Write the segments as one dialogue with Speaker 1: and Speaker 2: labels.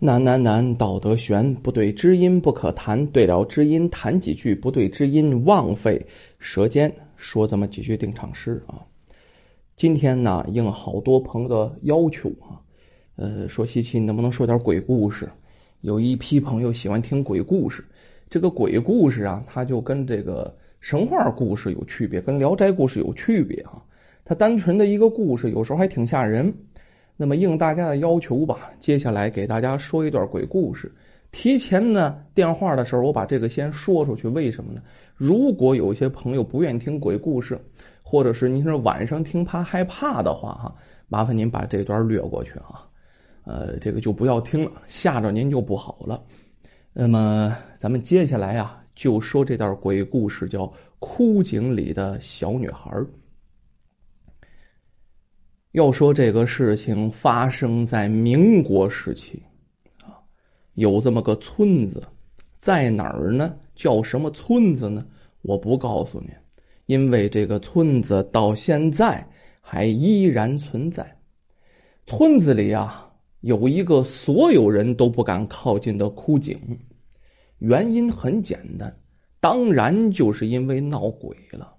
Speaker 1: 难难难，道德悬，不对知音不可谈，对了知音谈几句，不对知音枉费舌尖。说这么几句定场诗啊。今天呢，应好多朋友的要求啊，呃，说西西能不能说点鬼故事？有一批朋友喜欢听鬼故事，这个鬼故事啊，它就跟这个神话故事有区别，跟聊斋故事有区别啊。它单纯的一个故事，有时候还挺吓人。那么应大家的要求吧，接下来给大家说一段鬼故事。提前呢电话的时候，我把这个先说出去。为什么呢？如果有一些朋友不愿听鬼故事，或者是您是晚上听怕害怕的话，哈，麻烦您把这段略过去啊。呃，这个就不要听了，吓着您就不好了。那么咱们接下来啊，就说这段鬼故事，叫《枯井里的小女孩》。要说这个事情发生在民国时期啊，有这么个村子，在哪儿呢？叫什么村子呢？我不告诉您，因为这个村子到现在还依然存在。村子里啊，有一个所有人都不敢靠近的枯井，原因很简单，当然就是因为闹鬼了。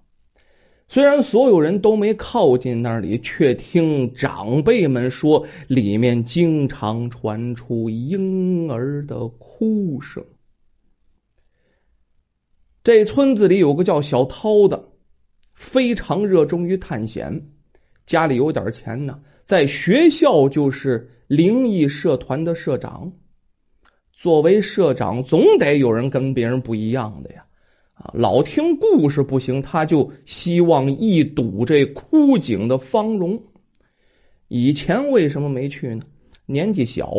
Speaker 1: 虽然所有人都没靠近那里，却听长辈们说，里面经常传出婴儿的哭声。这村子里有个叫小涛的，非常热衷于探险，家里有点钱呢，在学校就是灵异社团的社长。作为社长，总得有人跟别人不一样的呀。啊，老听故事不行，他就希望一睹这枯井的芳容。以前为什么没去呢？年纪小，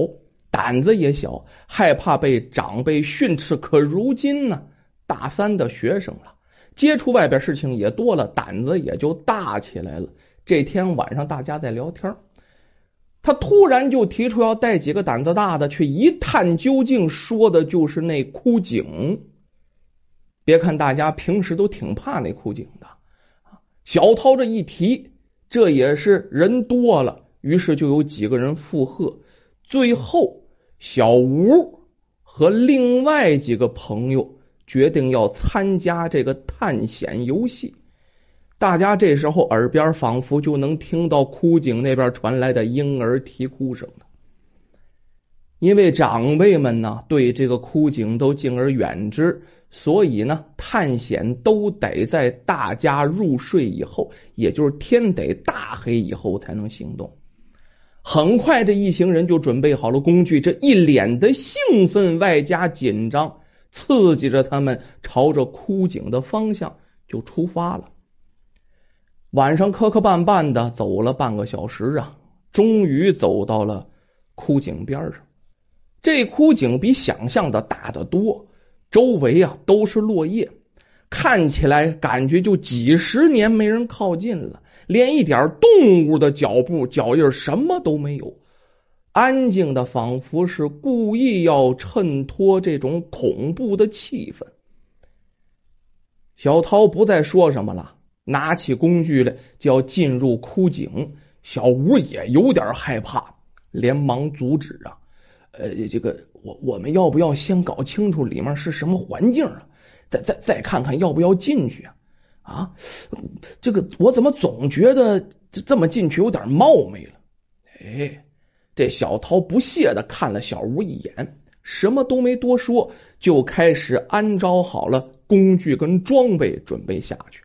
Speaker 1: 胆子也小，害怕被长辈训斥。可如今呢，大三的学生了，接触外边事情也多了，胆子也就大起来了。这天晚上，大家在聊天，他突然就提出要带几个胆子大的去一探究竟，说的就是那枯井。别看大家平时都挺怕那枯井的，小涛这一提，这也是人多了，于是就有几个人附和。最后，小吴和另外几个朋友决定要参加这个探险游戏。大家这时候耳边仿佛就能听到枯井那边传来的婴儿啼哭声了，因为长辈们呢对这个枯井都敬而远之。所以呢，探险都得在大家入睡以后，也就是天得大黑以后才能行动。很快，这一行人就准备好了工具，这一脸的兴奋外加紧张，刺激着他们朝着枯井的方向就出发了。晚上磕磕绊绊的走了半个小时啊，终于走到了枯井边上。这枯井比想象的大得多。周围啊都是落叶，看起来感觉就几十年没人靠近了，连一点动物的脚步脚印什么都没有，安静的仿佛是故意要衬托这种恐怖的气氛。小涛不再说什么了，拿起工具来就要进入枯井。小吴也有点害怕，连忙阻止啊。呃，这个我我们要不要先搞清楚里面是什么环境啊？再再再看看要不要进去啊？啊，这个我怎么总觉得这这么进去有点冒昧了？哎，这小涛不屑的看了小吴一眼，什么都没多说，就开始安装好了工具跟装备，准备下去。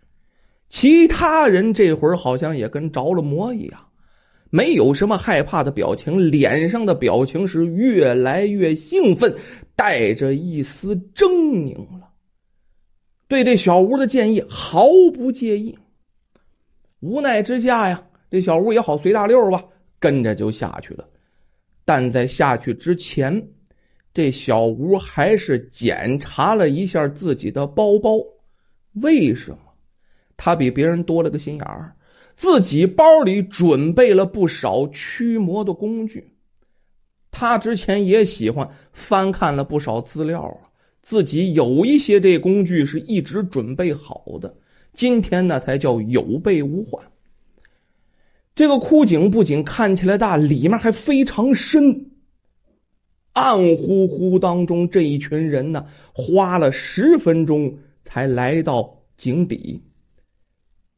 Speaker 1: 其他人这会儿好像也跟着了魔一样。没有什么害怕的表情，脸上的表情是越来越兴奋，带着一丝狰狞了。对这小吴的建议毫不介意。无奈之下呀，这小吴也好随大溜吧，跟着就下去了。但在下去之前，这小吴还是检查了一下自己的包包。为什么？他比别人多了个心眼儿。自己包里准备了不少驱魔的工具，他之前也喜欢翻看了不少资料啊，自己有一些这工具是一直准备好的，今天呢才叫有备无患。这个枯井不仅看起来大，里面还非常深，暗乎乎当中，这一群人呢，花了十分钟才来到井底。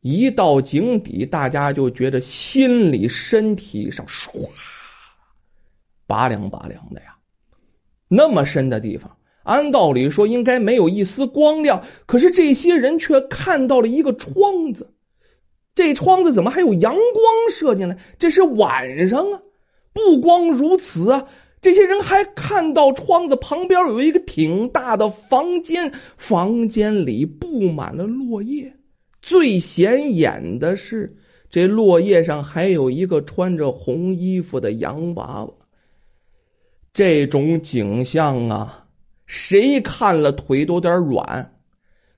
Speaker 1: 一到井底，大家就觉得心里、身体上唰，拔凉拔凉的呀。那么深的地方，按道理说应该没有一丝光亮，可是这些人却看到了一个窗子。这窗子怎么还有阳光射进来？这是晚上啊！不光如此啊，这些人还看到窗子旁边有一个挺大的房间，房间里布满了落叶。最显眼的是，这落叶上还有一个穿着红衣服的洋娃娃。这种景象啊，谁看了腿都有点软。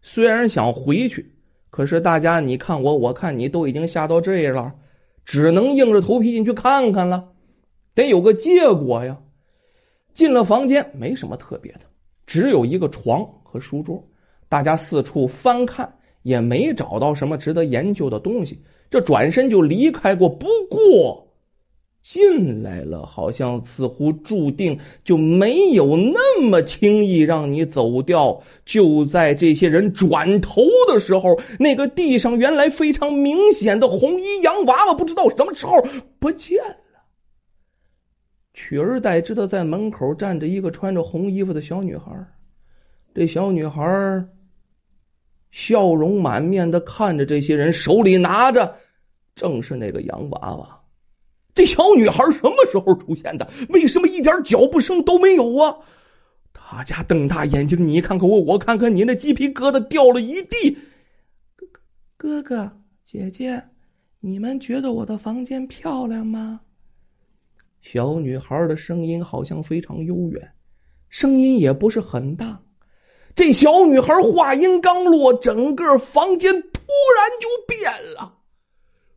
Speaker 1: 虽然想回去，可是大家你看我，我看你，都已经吓到这样了，只能硬着头皮进去看看了。得有个结果呀。进了房间，没什么特别的，只有一个床和书桌。大家四处翻看。也没找到什么值得研究的东西，这转身就离开过。不过进来了，好像似乎注定就没有那么轻易让你走掉。就在这些人转头的时候，那个地上原来非常明显的红衣洋娃娃，不知道什么时候不见了，取而代之的在门口站着一个穿着红衣服的小女孩。这小女孩。笑容满面的看着这些人，手里拿着正是那个洋娃娃。这小女孩什么时候出现的？为什么一点脚步声都没有啊？大家瞪大眼睛，你看看我，我看看你，那鸡皮疙瘩掉了一地。哥哥姐姐，你们觉得我的房间漂亮吗？小女孩的声音好像非常悠远，声音也不是很大。这小女孩话音刚落，整个房间突然就变了。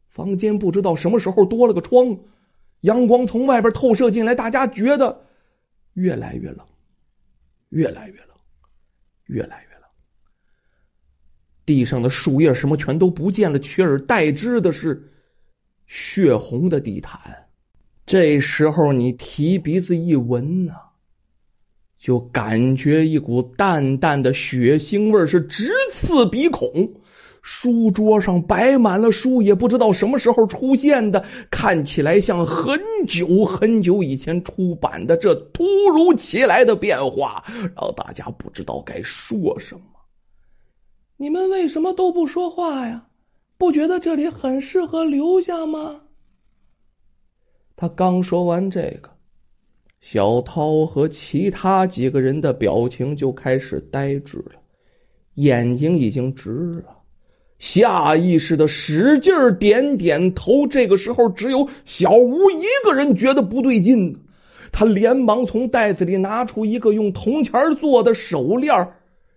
Speaker 1: 房间不知道什么时候多了个窗，阳光从外边透射进来，大家觉得越来越冷，越来越冷，越来越冷。地上的树叶什么全都不见了，取而代之的是血红的地毯。这时候你提鼻子一闻呢。就感觉一股淡淡的血腥味是直刺鼻孔。书桌上摆满了书，也不知道什么时候出现的，看起来像很久很久以前出版的。这突如其来的变化，让大家不知道该说什么。你们为什么都不说话呀？不觉得这里很适合留下吗？他刚说完这个。小涛和其他几个人的表情就开始呆滞了，眼睛已经直了，下意识的使劲点点头。这个时候，只有小吴一个人觉得不对劲，他连忙从袋子里拿出一个用铜钱做的手链，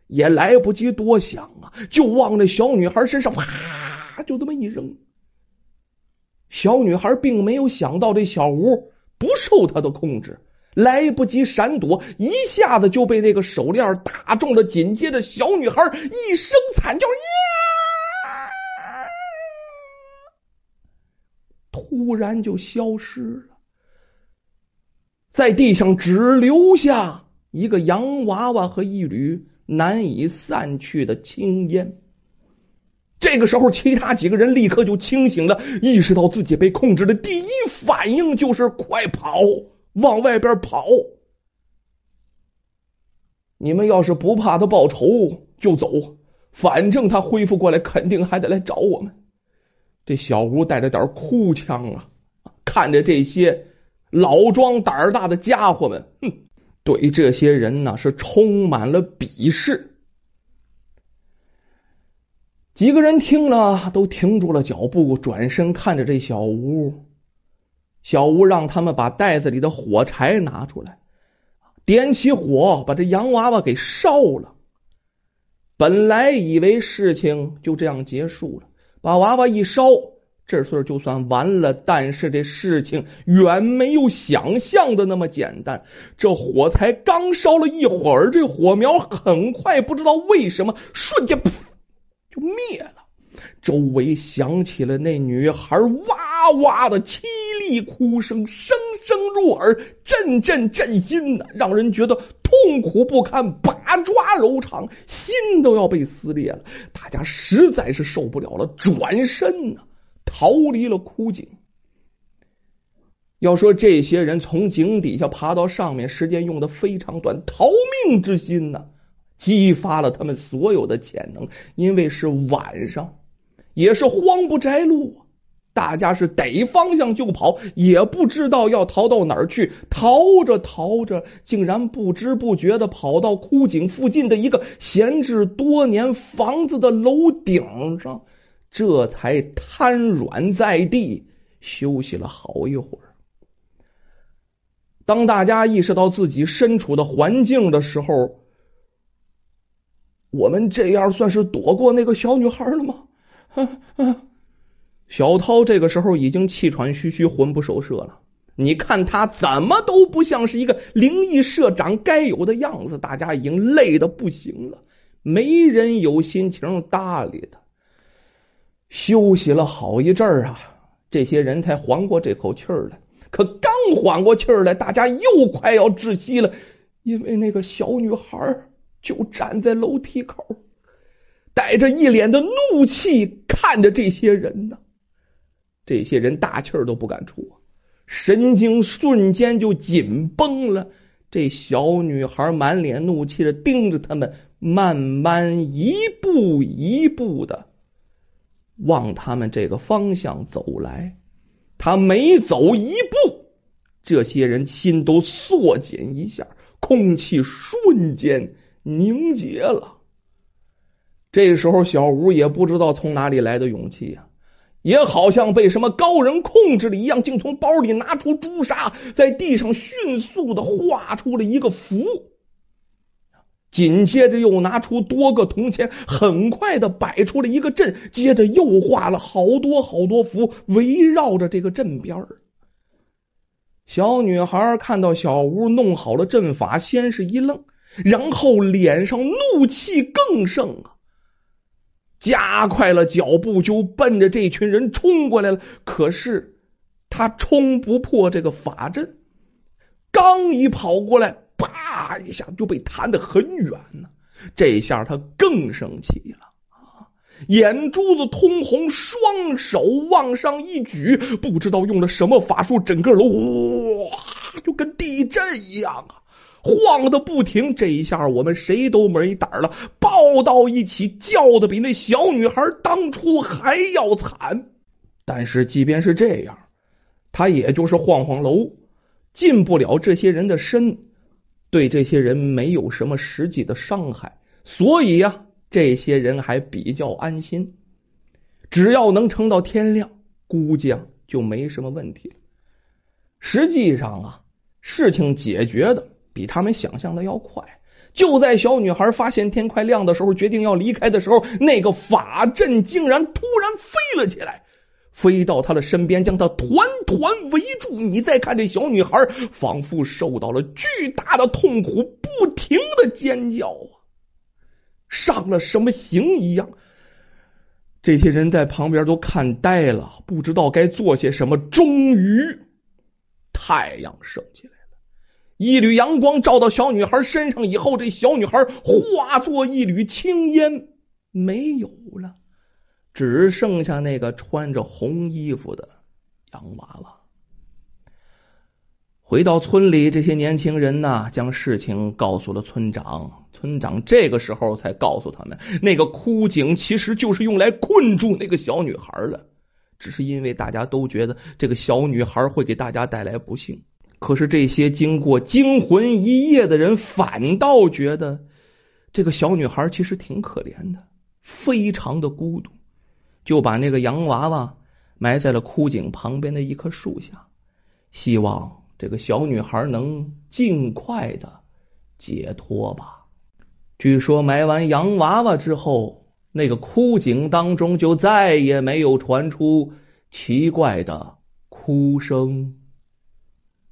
Speaker 1: 也来不及多想啊，就往那小女孩身上啪就这么一扔。小女孩并没有想到这小吴不受他的控制。来不及闪躲，一下子就被那个手链打中了。紧接着，小女孩一声惨叫，呀，突然就消失了，在地上只留下一个洋娃娃和一缕难以散去的青烟。这个时候，其他几个人立刻就清醒了，意识到自己被控制了，第一反应就是快跑。往外边跑！你们要是不怕他报仇，就走。反正他恢复过来，肯定还得来找我们。这小吴带着点哭腔啊，看着这些老庄胆大的家伙们，哼，对这些人呢是充满了鄙视。几个人听了，都停住了脚步，转身看着这小吴。小吴让他们把袋子里的火柴拿出来，点起火，把这洋娃娃给烧了。本来以为事情就这样结束了，把娃娃一烧，这事儿就算完了。但是这事情远没有想象的那么简单。这火才刚烧了一会儿，这火苗很快，不知道为什么，瞬间噗就灭了。周围响起了那女孩哇哇的凄一哭声，声声入耳，阵阵震心呐，让人觉得痛苦不堪，把抓柔肠，心都要被撕裂了。大家实在是受不了了，转身呢，逃离了枯井。要说这些人从井底下爬到上面，时间用的非常短，逃命之心呢，激发了他们所有的潜能。因为是晚上，也是荒不摘路，大家是逮方向就跑，也不知道要逃到哪儿去。逃着逃着，竟然不知不觉的跑到枯井附近的一个闲置多年房子的楼顶上，这才瘫软在地休息了好一会儿。当大家意识到自己身处的环境的时候，我们这样算是躲过那个小女孩了吗？小涛这个时候已经气喘吁吁、魂不守舍了。你看他怎么都不像是一个灵异社长该有的样子，大家已经累的不行了，没人有心情搭理他。休息了好一阵儿啊，这些人才缓过这口气儿来。可刚缓过气儿来，大家又快要窒息了，因为那个小女孩就站在楼梯口，带着一脸的怒气看着这些人呢。这些人大气儿都不敢出，神经瞬间就紧绷了。这小女孩满脸怒气的盯着他们，慢慢一步一步的往他们这个方向走来。他每走一步，这些人心都缩紧一下，空气瞬间凝结了。这时候，小吴也不知道从哪里来的勇气呀，也好像被什么高人控制了一样，竟从包里拿出朱砂，在地上迅速的画出了一个符。紧接着又拿出多个铜钱，很快的摆出了一个阵，接着又画了好多好多符，围绕着这个阵边儿。小女孩看到小屋弄好了阵法，先是一愣，然后脸上怒气更盛啊，加快了脚步就奔着这群人冲过来了。可是他冲不破这个法阵，刚一跑过来。啪一下就被弹得很远呢，这下他更生气了！眼珠子通红，双手往上一举，不知道用了什么法术，整个楼哇就跟地震一样啊，晃的不停。这一下我们谁都没胆了，抱到一起叫的比那小女孩当初还要惨。但是即便是这样，他也就是晃晃楼，进不了这些人的身。对这些人没有什么实际的伤害，所以呀，这些人还比较安心。只要能撑到天亮，估计啊就没什么问题了。实际上啊，事情解决的比他们想象的要快。就在小女孩发现天快亮的时候，决定要离开的时候，那个法阵竟然突然飞了起来。飞到他的身边，将他团团围住。你再看这小女孩，仿佛受到了巨大的痛苦，不停的尖叫啊，上了什么刑一样。这些人在旁边都看呆了，不知道该做些什么。终于，太阳升起来，一缕阳光照到小女孩身上以后，这小女孩化作一缕青烟，没有了。只剩下那个穿着红衣服的洋娃娃。回到村里，这些年轻人呢，将事情告诉了村长。村长这个时候才告诉他们，那个枯井其实就是用来困住那个小女孩的。只是因为大家都觉得这个小女孩会给大家带来不幸，可是这些经过惊魂一夜的人反倒觉得这个小女孩其实挺可怜的，非常的孤独。就把那个洋娃娃埋在了枯井旁边的一棵树下，希望这个小女孩能尽快的解脱吧。据说埋完洋娃娃之后，那个枯井当中就再也没有传出奇怪的哭声。